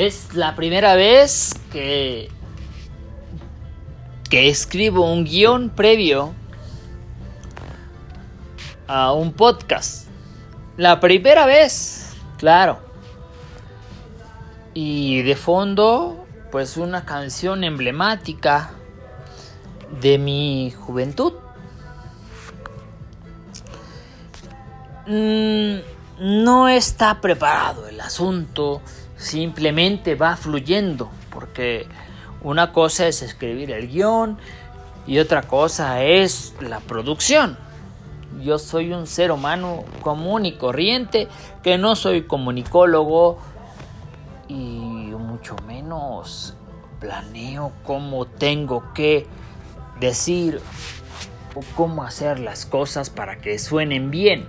Es la primera vez que que escribo un guion previo a un podcast. La primera vez, claro. Y de fondo, pues una canción emblemática de mi juventud. Mm, no está preparado el asunto, simplemente va fluyendo, porque una cosa es escribir el guion y otra cosa es la producción. Yo soy un ser humano común y corriente, que no soy comunicólogo y mucho menos planeo cómo tengo que decir o cómo hacer las cosas para que suenen bien.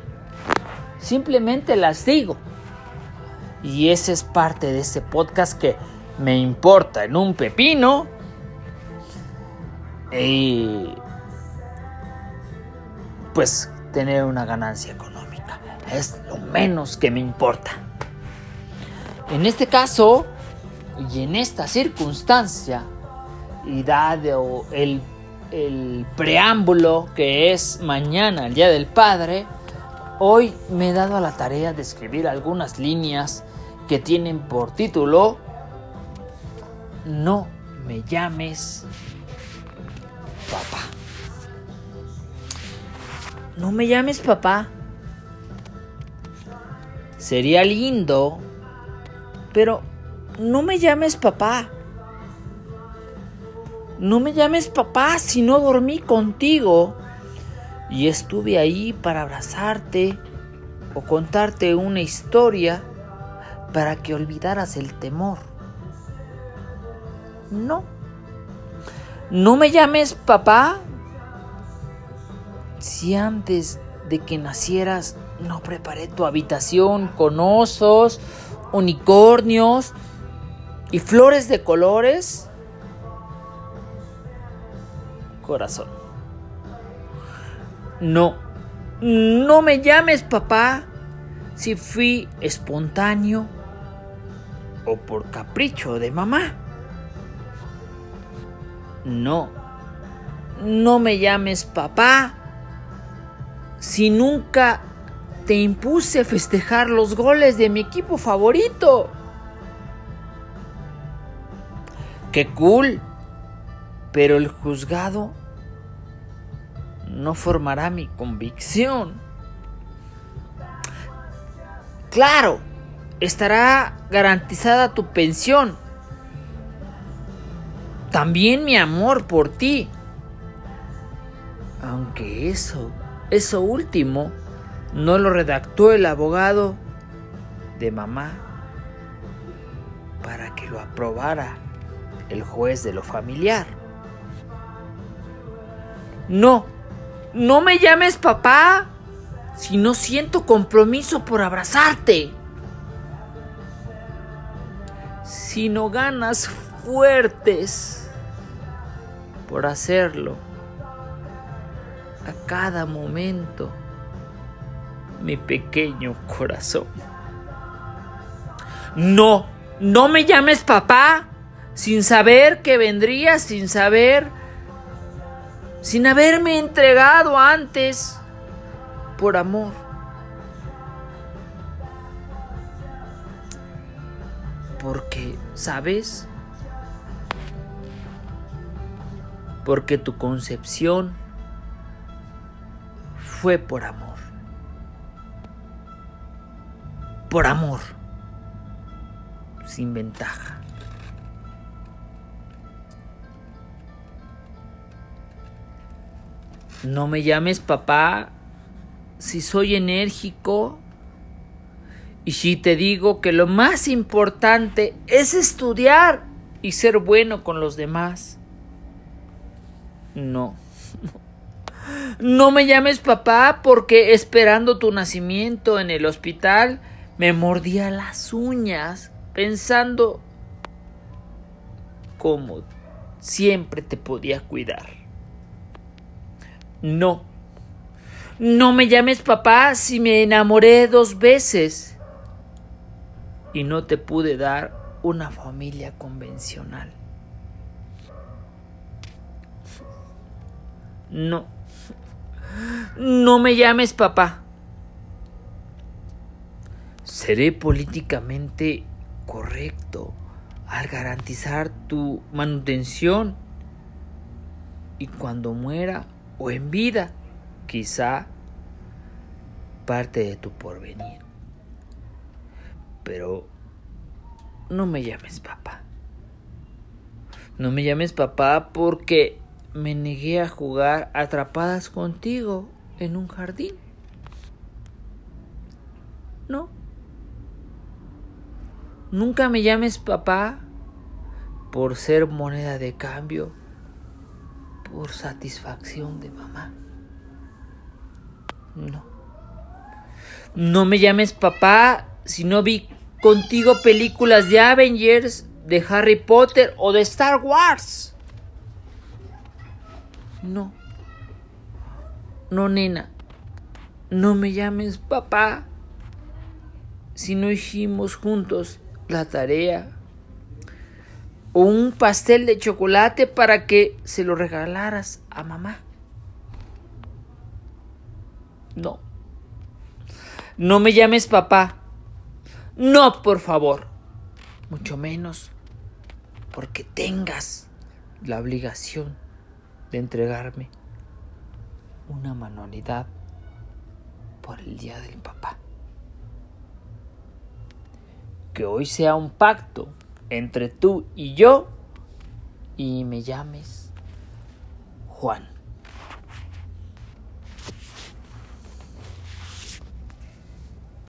Simplemente las digo. Y esa es parte de este podcast que me importa en un pepino. Y pues tener una ganancia económica. Es lo menos que me importa. En este caso y en esta circunstancia, y dado el, el preámbulo que es mañana, el Día del Padre, hoy me he dado a la tarea de escribir algunas líneas que tienen por título no me llames papá. No me llames papá. Sería lindo, pero no me llames papá. No me llames papá si no dormí contigo y estuve ahí para abrazarte o contarte una historia para que olvidaras el temor. No. No me llames papá si antes de que nacieras no preparé tu habitación con osos, unicornios y flores de colores. Corazón. No. No me llames papá si fui espontáneo o por capricho de mamá. No, no me llames papá. Si nunca te impuse a festejar los goles de mi equipo favorito. Qué cool. Pero el juzgado no formará mi convicción. Claro, estará garantizada tu pensión también mi amor por ti. Aunque eso, eso último, no lo redactó el abogado de mamá para que lo aprobara el juez de lo familiar. No, no me llames papá si no siento compromiso por abrazarte. Si no ganas fuertes por hacerlo a cada momento, mi pequeño corazón. No, no me llames papá, sin saber que vendría, sin saber, sin haberme entregado antes por amor. Porque, ¿sabes? porque tu concepción fue por amor. Por amor, sin ventaja. No me llames papá si soy enérgico y si te digo que lo más importante es estudiar y ser bueno con los demás. No. No me llames papá porque esperando tu nacimiento en el hospital me mordía las uñas pensando cómo siempre te podía cuidar. No. No me llames papá si me enamoré dos veces y no te pude dar una familia convencional. No. No me llames papá. Seré políticamente correcto al garantizar tu manutención y cuando muera o en vida, quizá parte de tu porvenir. Pero no me llames papá. No me llames papá porque me negué a jugar atrapadas contigo en un jardín. No. Nunca me llames papá por ser moneda de cambio, por satisfacción de mamá. No. No me llames papá si no vi contigo películas de Avengers, de Harry Potter o de Star Wars. No. No, nena. No me llames papá si no hicimos juntos la tarea o un pastel de chocolate para que se lo regalaras a mamá. No. No me llames papá. No, por favor. Mucho menos porque tengas la obligación de entregarme una manualidad por el Día del Papá que hoy sea un pacto entre tú y yo y me llames Juan.